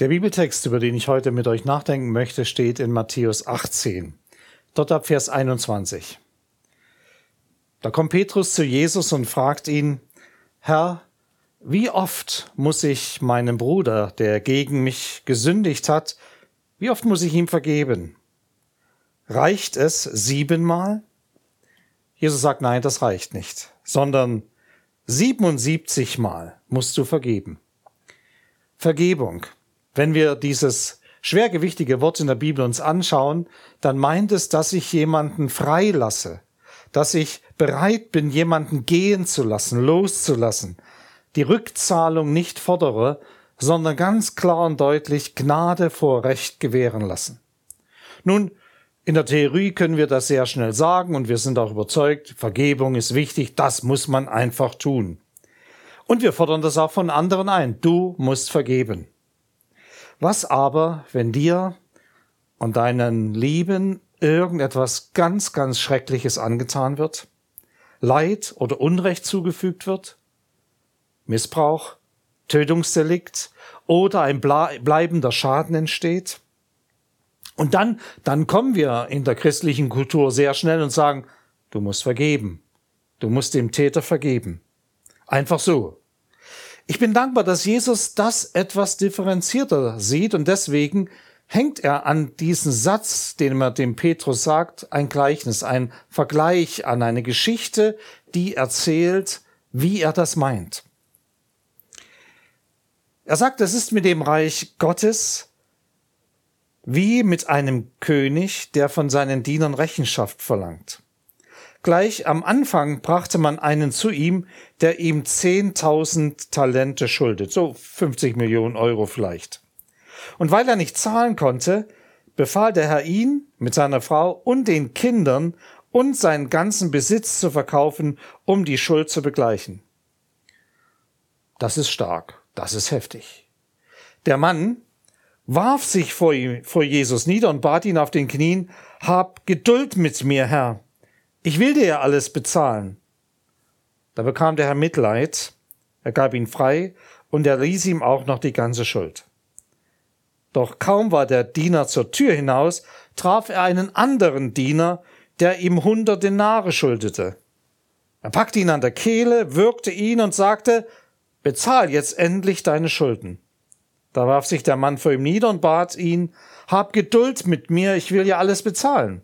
Der Bibeltext, über den ich heute mit euch nachdenken möchte, steht in Matthäus 18. Dort ab Vers 21. Da kommt Petrus zu Jesus und fragt ihn, Herr, wie oft muss ich meinem Bruder, der gegen mich gesündigt hat, wie oft muss ich ihm vergeben? Reicht es siebenmal? Jesus sagt, nein, das reicht nicht, sondern 77 Mal musst du vergeben. Vergebung wenn wir dieses schwergewichtige Wort in der Bibel uns anschauen, dann meint es, dass ich jemanden freilasse, dass ich bereit bin, jemanden gehen zu lassen, loszulassen, die Rückzahlung nicht fordere, sondern ganz klar und deutlich Gnade vor Recht gewähren lassen. Nun, in der Theorie können wir das sehr schnell sagen und wir sind auch überzeugt, Vergebung ist wichtig, das muss man einfach tun. Und wir fordern das auch von anderen ein. Du musst vergeben. Was aber, wenn dir und deinen Lieben irgendetwas ganz, ganz Schreckliches angetan wird? Leid oder Unrecht zugefügt wird? Missbrauch, Tötungsdelikt oder ein bleibender Schaden entsteht? Und dann, dann kommen wir in der christlichen Kultur sehr schnell und sagen, du musst vergeben. Du musst dem Täter vergeben. Einfach so. Ich bin dankbar, dass Jesus das etwas differenzierter sieht und deswegen hängt er an diesen Satz, den er dem Petrus sagt, ein Gleichnis, ein Vergleich an eine Geschichte, die erzählt, wie er das meint. Er sagt, es ist mit dem Reich Gottes wie mit einem König, der von seinen Dienern Rechenschaft verlangt. Gleich am Anfang brachte man einen zu ihm, der ihm 10.000 Talente schuldet, so 50 Millionen Euro vielleicht. Und weil er nicht zahlen konnte, befahl der Herr ihn mit seiner Frau und den Kindern und seinen ganzen Besitz zu verkaufen, um die Schuld zu begleichen. Das ist stark, das ist heftig. Der Mann warf sich vor, ihm, vor Jesus nieder und bat ihn auf den Knien, Hab Geduld mit mir, Herr, ich will dir ja alles bezahlen. Da bekam der Herr Mitleid, er gab ihn frei und er ließ ihm auch noch die ganze Schuld. Doch kaum war der Diener zur Tür hinaus, traf er einen anderen Diener, der ihm hundert Denare schuldete. Er packte ihn an der Kehle, würgte ihn und sagte, bezahl jetzt endlich deine Schulden. Da warf sich der Mann vor ihm nieder und bat ihn, hab Geduld mit mir, ich will ja alles bezahlen.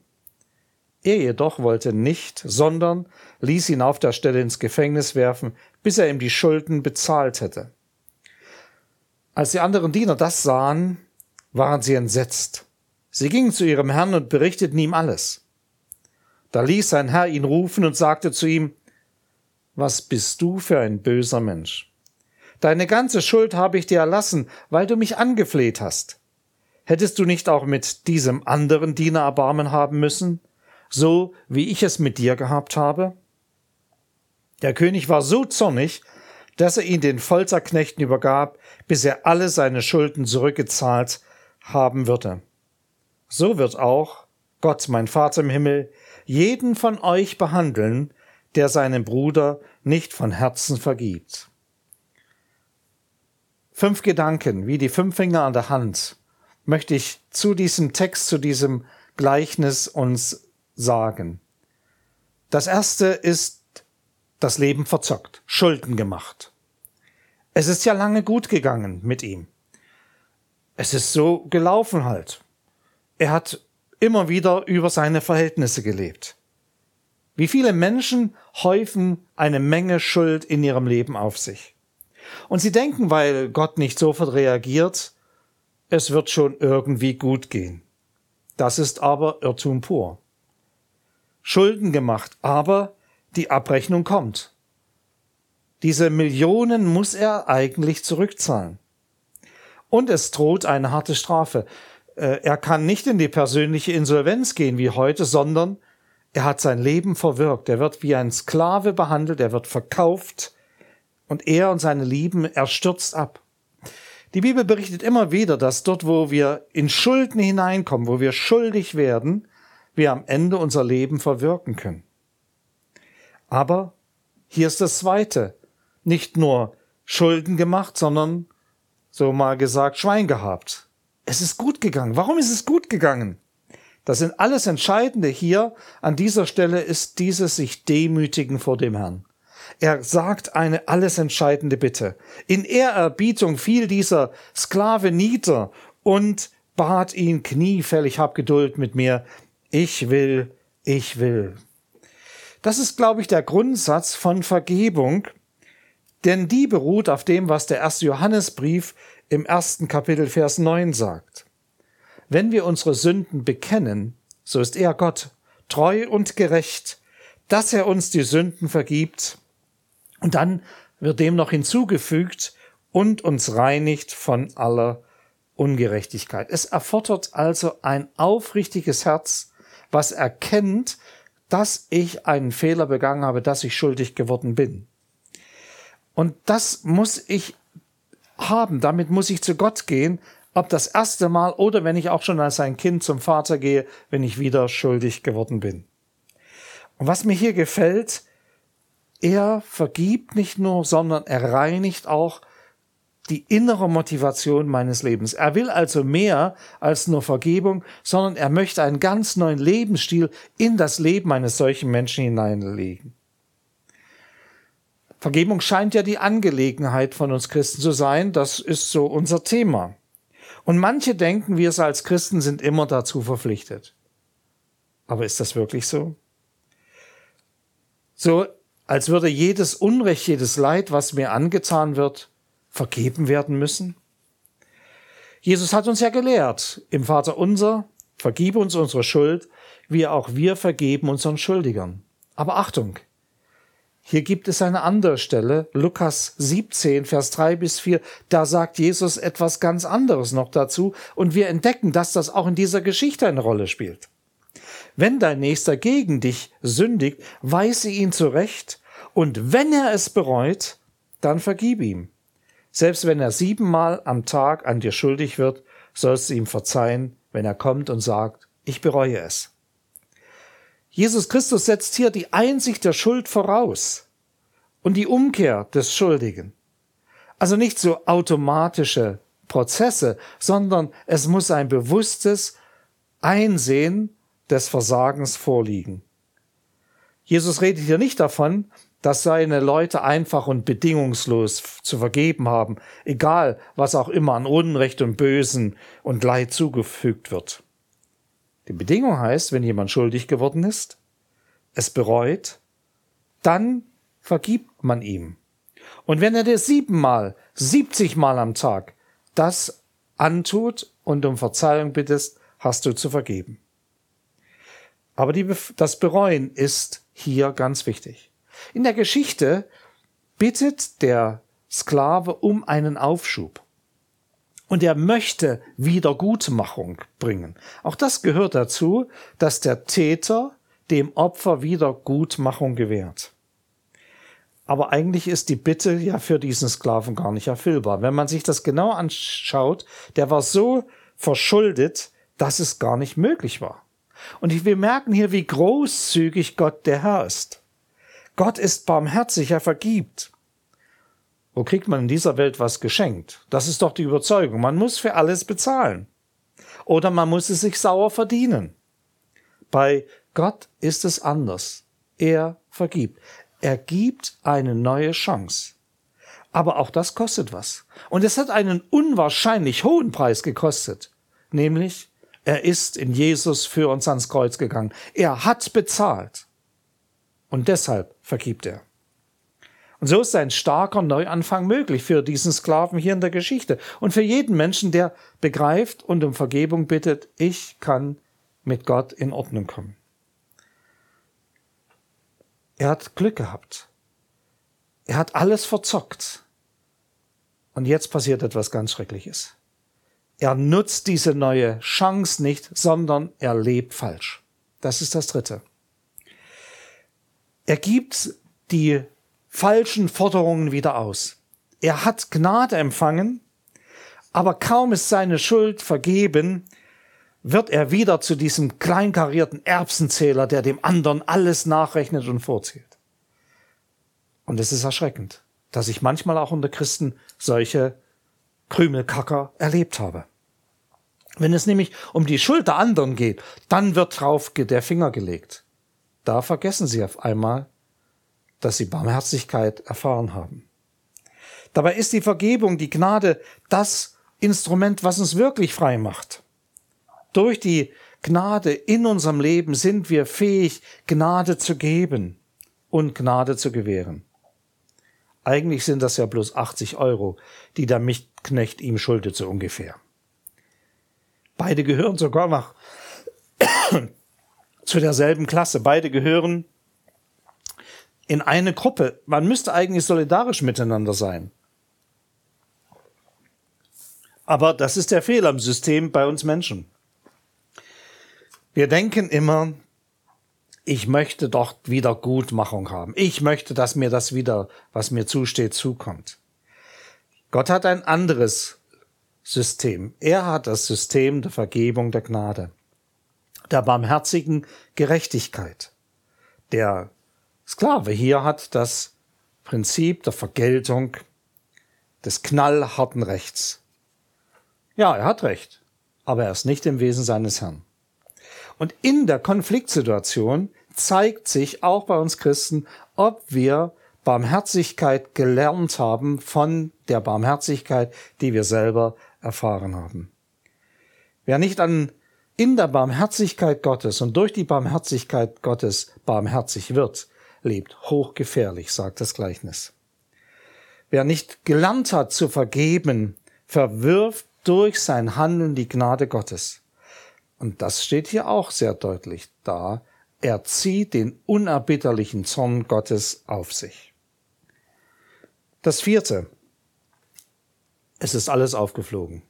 Er jedoch wollte nicht, sondern ließ ihn auf der Stelle ins Gefängnis werfen, bis er ihm die Schulden bezahlt hätte. Als die anderen Diener das sahen, waren sie entsetzt. Sie gingen zu ihrem Herrn und berichteten ihm alles. Da ließ sein Herr ihn rufen und sagte zu ihm, Was bist du für ein böser Mensch? Deine ganze Schuld habe ich dir erlassen, weil du mich angefleht hast. Hättest du nicht auch mit diesem anderen Diener Erbarmen haben müssen, so wie ich es mit dir gehabt habe? Der König war so zornig, dass er ihn den Folterknechten übergab, bis er alle seine Schulden zurückgezahlt haben würde. So wird auch Gott, mein Vater im Himmel, jeden von euch behandeln, der seinem Bruder nicht von Herzen vergibt. Fünf Gedanken, wie die fünf Finger an der Hand, möchte ich zu diesem Text, zu diesem Gleichnis uns sagen. Das erste ist das Leben verzockt, Schulden gemacht. Es ist ja lange gut gegangen mit ihm. Es ist so gelaufen halt. Er hat immer wieder über seine Verhältnisse gelebt. Wie viele Menschen häufen eine Menge Schuld in ihrem Leben auf sich. Und sie denken, weil Gott nicht sofort reagiert, es wird schon irgendwie gut gehen. Das ist aber Irrtum pur. Schulden gemacht, aber die Abrechnung kommt. Diese Millionen muss er eigentlich zurückzahlen. Und es droht eine harte Strafe. Äh, er kann nicht in die persönliche Insolvenz gehen wie heute, sondern er hat sein Leben verwirkt. Er wird wie ein Sklave behandelt, er wird verkauft und er und seine Lieben, er stürzt ab. Die Bibel berichtet immer wieder, dass dort, wo wir in Schulden hineinkommen, wo wir schuldig werden, wir am Ende unser Leben verwirken können. Aber hier ist das Zweite. Nicht nur Schulden gemacht, sondern so mal gesagt, Schwein gehabt. Es ist gut gegangen. Warum ist es gut gegangen? Das sind alles Entscheidende hier an dieser Stelle ist dieses sich demütigen vor dem Herrn. Er sagt eine alles entscheidende Bitte. In Ehrerbietung fiel dieser Sklave nieder und bat ihn kniefällig, hab Geduld mit mir. Ich will, ich will. Das ist, glaube ich, der Grundsatz von Vergebung, denn die beruht auf dem, was der erste Johannesbrief im ersten Kapitel Vers 9 sagt. Wenn wir unsere Sünden bekennen, so ist er Gott, treu und gerecht, dass er uns die Sünden vergibt. Und dann wird dem noch hinzugefügt und uns reinigt von aller Ungerechtigkeit. Es erfordert also ein aufrichtiges Herz, was erkennt, dass ich einen Fehler begangen habe, dass ich schuldig geworden bin. Und das muss ich haben, damit muss ich zu Gott gehen, ob das erste Mal oder wenn ich auch schon als ein Kind zum Vater gehe, wenn ich wieder schuldig geworden bin. Und was mir hier gefällt, er vergibt nicht nur, sondern er reinigt auch die innere Motivation meines Lebens. Er will also mehr als nur Vergebung, sondern er möchte einen ganz neuen Lebensstil in das Leben eines solchen Menschen hineinlegen. Vergebung scheint ja die Angelegenheit von uns Christen zu sein. Das ist so unser Thema. Und manche denken, wir als Christen sind immer dazu verpflichtet. Aber ist das wirklich so? So, als würde jedes Unrecht, jedes Leid, was mir angetan wird, vergeben werden müssen? Jesus hat uns ja gelehrt, im Vater unser, vergib uns unsere Schuld, wie auch wir vergeben unseren Schuldigern. Aber Achtung, hier gibt es eine andere Stelle, Lukas 17, Vers 3 bis 4, da sagt Jesus etwas ganz anderes noch dazu und wir entdecken, dass das auch in dieser Geschichte eine Rolle spielt. Wenn dein Nächster gegen dich sündigt, weise ihn zurecht und wenn er es bereut, dann vergib ihm. Selbst wenn er siebenmal am Tag an dir schuldig wird, sollst du ihm verzeihen, wenn er kommt und sagt, ich bereue es. Jesus Christus setzt hier die Einsicht der Schuld voraus und die Umkehr des Schuldigen. Also nicht so automatische Prozesse, sondern es muss ein bewusstes Einsehen des Versagens vorliegen. Jesus redet hier nicht davon, dass seine Leute einfach und bedingungslos zu vergeben haben, egal was auch immer an Unrecht und Bösen und Leid zugefügt wird. Die Bedingung heißt, wenn jemand schuldig geworden ist, es bereut, dann vergibt man ihm. Und wenn er dir siebenmal, siebzigmal am Tag das antut und um Verzeihung bittest, hast du zu vergeben. Aber die, das Bereuen ist hier ganz wichtig. In der Geschichte bittet der Sklave um einen Aufschub. Und er möchte Wiedergutmachung bringen. Auch das gehört dazu, dass der Täter dem Opfer Wiedergutmachung gewährt. Aber eigentlich ist die Bitte ja für diesen Sklaven gar nicht erfüllbar. Wenn man sich das genau anschaut, der war so verschuldet, dass es gar nicht möglich war. Und wir merken hier, wie großzügig Gott der Herr ist. Gott ist barmherzig, er vergibt. Wo kriegt man in dieser Welt was geschenkt? Das ist doch die Überzeugung. Man muss für alles bezahlen. Oder man muss es sich sauer verdienen. Bei Gott ist es anders. Er vergibt. Er gibt eine neue Chance. Aber auch das kostet was. Und es hat einen unwahrscheinlich hohen Preis gekostet. Nämlich, er ist in Jesus für uns ans Kreuz gegangen. Er hat bezahlt. Und deshalb vergibt er. Und so ist ein starker Neuanfang möglich für diesen Sklaven hier in der Geschichte und für jeden Menschen, der begreift und um Vergebung bittet, ich kann mit Gott in Ordnung kommen. Er hat Glück gehabt. Er hat alles verzockt. Und jetzt passiert etwas ganz Schreckliches. Er nutzt diese neue Chance nicht, sondern er lebt falsch. Das ist das Dritte. Er gibt die falschen Forderungen wieder aus. Er hat Gnade empfangen, aber kaum ist seine Schuld vergeben, wird er wieder zu diesem kleinkarierten Erbsenzähler, der dem anderen alles nachrechnet und vorzählt. Und es ist erschreckend, dass sich manchmal auch unter Christen solche Krümelkacker erlebt habe. Wenn es nämlich um die Schuld der anderen geht, dann wird drauf der Finger gelegt. Da vergessen sie auf einmal, dass sie Barmherzigkeit erfahren haben. Dabei ist die Vergebung, die Gnade, das Instrument, was uns wirklich frei macht. Durch die Gnade in unserem Leben sind wir fähig, Gnade zu geben und Gnade zu gewähren. Eigentlich sind das ja bloß 80 Euro, die der Mitknecht ihm schuldet, so ungefähr. Beide gehören sogar noch zu derselben Klasse. Beide gehören in eine Gruppe. Man müsste eigentlich solidarisch miteinander sein. Aber das ist der Fehler im System bei uns Menschen. Wir denken immer, ich möchte doch wieder Gutmachung haben. Ich möchte, dass mir das wieder, was mir zusteht, zukommt. Gott hat ein anderes System. Er hat das System der Vergebung der Gnade, der barmherzigen Gerechtigkeit. Der Sklave hier hat das Prinzip der Vergeltung des knallharten Rechts. Ja, er hat recht, aber er ist nicht im Wesen seines Herrn. Und in der Konfliktsituation zeigt sich auch bei uns Christen, ob wir Barmherzigkeit gelernt haben von der Barmherzigkeit, die wir selber erfahren haben. Wer nicht an in der Barmherzigkeit Gottes und durch die Barmherzigkeit Gottes barmherzig wird, lebt hochgefährlich, sagt das Gleichnis. Wer nicht gelernt hat zu vergeben, verwirft durch sein Handeln die Gnade Gottes. Und das steht hier auch sehr deutlich da. Er zieht den unerbitterlichen Zorn Gottes auf sich. Das vierte. Es ist alles aufgeflogen.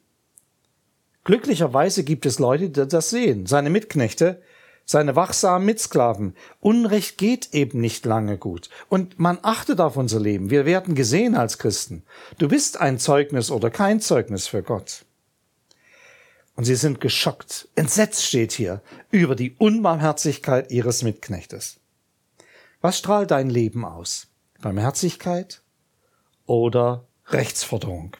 Glücklicherweise gibt es Leute, die das sehen. Seine Mitknechte, seine wachsamen Mitsklaven. Unrecht geht eben nicht lange gut. Und man achtet auf unser Leben. Wir werden gesehen als Christen. Du bist ein Zeugnis oder kein Zeugnis für Gott. Und sie sind geschockt. Entsetzt steht hier über die Unbarmherzigkeit ihres Mitknechtes. Was strahlt dein Leben aus? Barmherzigkeit oder Rechtsforderung?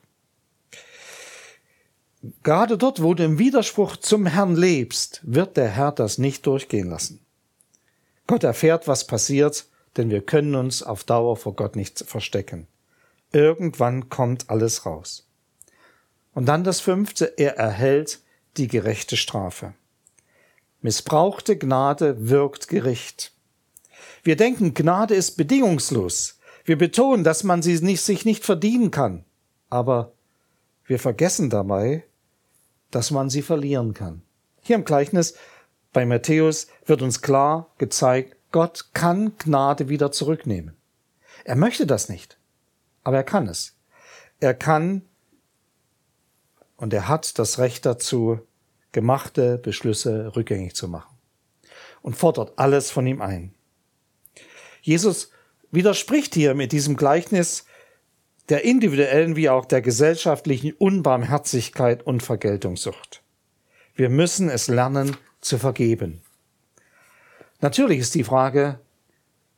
Gerade dort, wo du im Widerspruch zum Herrn lebst, wird der Herr das nicht durchgehen lassen. Gott erfährt, was passiert, denn wir können uns auf Dauer vor Gott nicht verstecken. Irgendwann kommt alles raus. Und dann das fünfte, er erhält die gerechte Strafe. Missbrauchte Gnade wirkt Gericht. Wir denken, Gnade ist bedingungslos. Wir betonen, dass man sie nicht, sich nicht verdienen kann. Aber wir vergessen dabei, dass man sie verlieren kann. Hier im Gleichnis bei Matthäus wird uns klar gezeigt, Gott kann Gnade wieder zurücknehmen. Er möchte das nicht, aber er kann es. Er kann und er hat das Recht dazu, gemachte Beschlüsse rückgängig zu machen und fordert alles von ihm ein. Jesus widerspricht hier mit diesem Gleichnis der individuellen wie auch der gesellschaftlichen Unbarmherzigkeit und Vergeltungssucht. Wir müssen es lernen zu vergeben. Natürlich ist die Frage,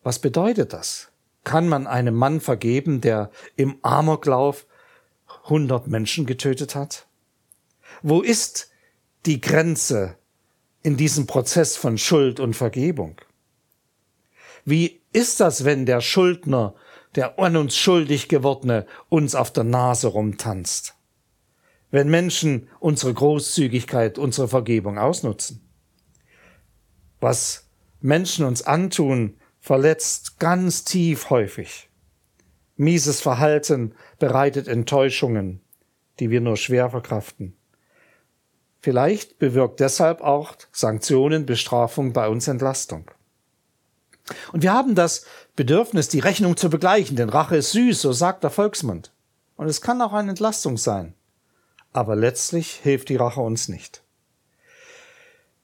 was bedeutet das? Kann man einem Mann vergeben, der im Amoklauf hundert Menschen getötet hat? Wo ist die Grenze in diesem Prozess von Schuld und Vergebung? Wie ist das, wenn der Schuldner der an uns schuldig gewordene uns auf der Nase rumtanzt. Wenn Menschen unsere Großzügigkeit, unsere Vergebung ausnutzen. Was Menschen uns antun, verletzt ganz tief häufig. Mieses Verhalten bereitet Enttäuschungen, die wir nur schwer verkraften. Vielleicht bewirkt deshalb auch Sanktionen, Bestrafung bei uns Entlastung. Und wir haben das Bedürfnis, die Rechnung zu begleichen, denn Rache ist süß, so sagt der Volksmund. Und es kann auch eine Entlastung sein. Aber letztlich hilft die Rache uns nicht.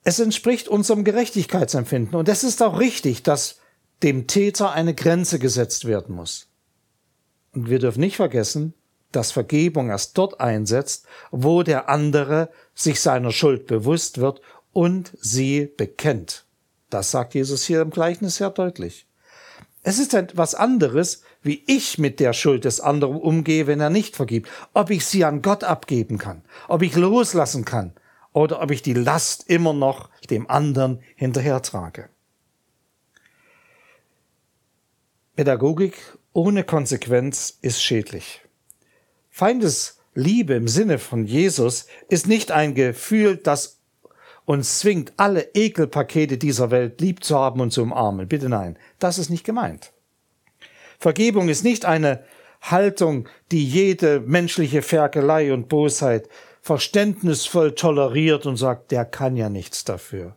Es entspricht unserem Gerechtigkeitsempfinden und es ist auch richtig, dass dem Täter eine Grenze gesetzt werden muss. Und wir dürfen nicht vergessen, dass Vergebung erst dort einsetzt, wo der andere sich seiner Schuld bewusst wird und sie bekennt. Das sagt Jesus hier im Gleichnis sehr deutlich. Es ist etwas anderes, wie ich mit der Schuld des anderen umgehe, wenn er nicht vergibt. Ob ich sie an Gott abgeben kann, ob ich loslassen kann oder ob ich die Last immer noch dem anderen hinterhertrage. Pädagogik ohne Konsequenz ist schädlich. Feindesliebe im Sinne von Jesus ist nicht ein Gefühl, das uns zwingt, alle Ekelpakete dieser Welt lieb zu haben und zu umarmen. Bitte nein, das ist nicht gemeint. Vergebung ist nicht eine Haltung, die jede menschliche Ferkelei und Bosheit verständnisvoll toleriert und sagt, der kann ja nichts dafür.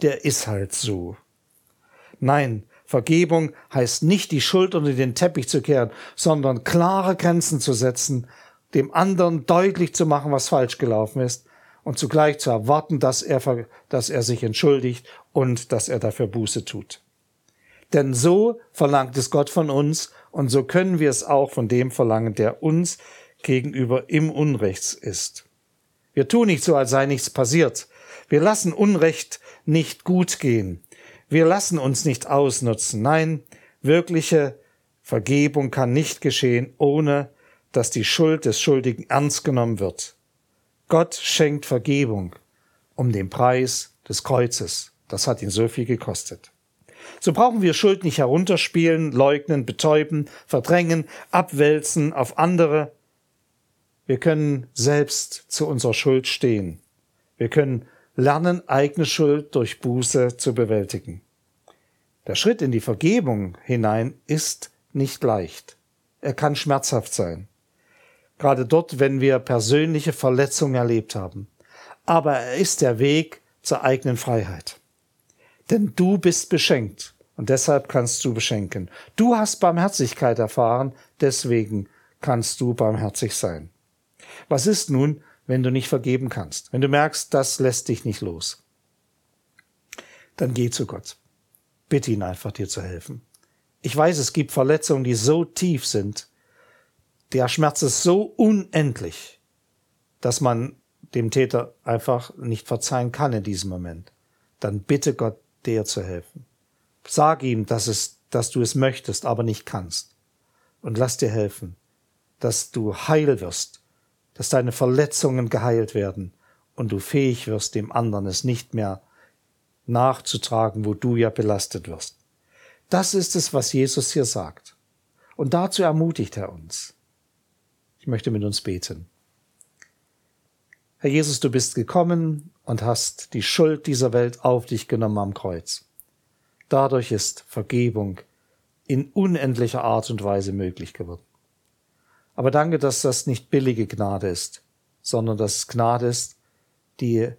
Der ist halt so. Nein, Vergebung heißt nicht, die Schuld unter den Teppich zu kehren, sondern klare Grenzen zu setzen, dem anderen deutlich zu machen, was falsch gelaufen ist und zugleich zu erwarten, dass er, dass er sich entschuldigt und dass er dafür Buße tut. Denn so verlangt es Gott von uns und so können wir es auch von dem verlangen, der uns gegenüber im Unrechts ist. Wir tun nicht so, als sei nichts passiert. Wir lassen Unrecht nicht gut gehen. Wir lassen uns nicht ausnutzen. Nein, wirkliche Vergebung kann nicht geschehen, ohne dass die Schuld des Schuldigen ernst genommen wird. Gott schenkt Vergebung um den Preis des Kreuzes. Das hat ihn so viel gekostet. So brauchen wir Schuld nicht herunterspielen, leugnen, betäuben, verdrängen, abwälzen auf andere. Wir können selbst zu unserer Schuld stehen. Wir können lernen, eigene Schuld durch Buße zu bewältigen. Der Schritt in die Vergebung hinein ist nicht leicht. Er kann schmerzhaft sein. Gerade dort, wenn wir persönliche Verletzungen erlebt haben. Aber er ist der Weg zur eigenen Freiheit. Denn du bist beschenkt und deshalb kannst du beschenken. Du hast Barmherzigkeit erfahren, deswegen kannst du barmherzig sein. Was ist nun, wenn du nicht vergeben kannst? Wenn du merkst, das lässt dich nicht los? Dann geh zu Gott. Bitte ihn einfach, dir zu helfen. Ich weiß, es gibt Verletzungen, die so tief sind, der Schmerz ist so unendlich, dass man dem Täter einfach nicht verzeihen kann in diesem Moment. Dann bitte Gott, dir zu helfen. Sag ihm, dass, es, dass du es möchtest, aber nicht kannst. Und lass dir helfen, dass du heil wirst, dass deine Verletzungen geheilt werden und du fähig wirst, dem anderen es nicht mehr nachzutragen, wo du ja belastet wirst. Das ist es, was Jesus hier sagt. Und dazu ermutigt er uns. Ich möchte mit uns beten. Herr Jesus, du bist gekommen und hast die Schuld dieser Welt auf dich genommen am Kreuz. Dadurch ist Vergebung in unendlicher Art und Weise möglich geworden. Aber danke, dass das nicht billige Gnade ist, sondern dass es Gnade ist, die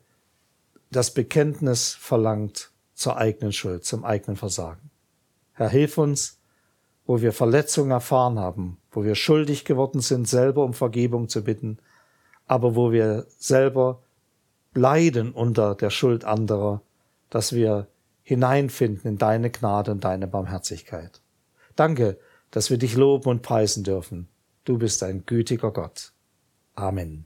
das Bekenntnis verlangt zur eigenen Schuld, zum eigenen Versagen. Herr, hilf uns, wo wir Verletzungen erfahren haben, wo wir schuldig geworden sind, selber um Vergebung zu bitten, aber wo wir selber leiden unter der Schuld anderer, dass wir hineinfinden in deine Gnade und deine Barmherzigkeit. Danke, dass wir dich loben und preisen dürfen. Du bist ein gütiger Gott. Amen.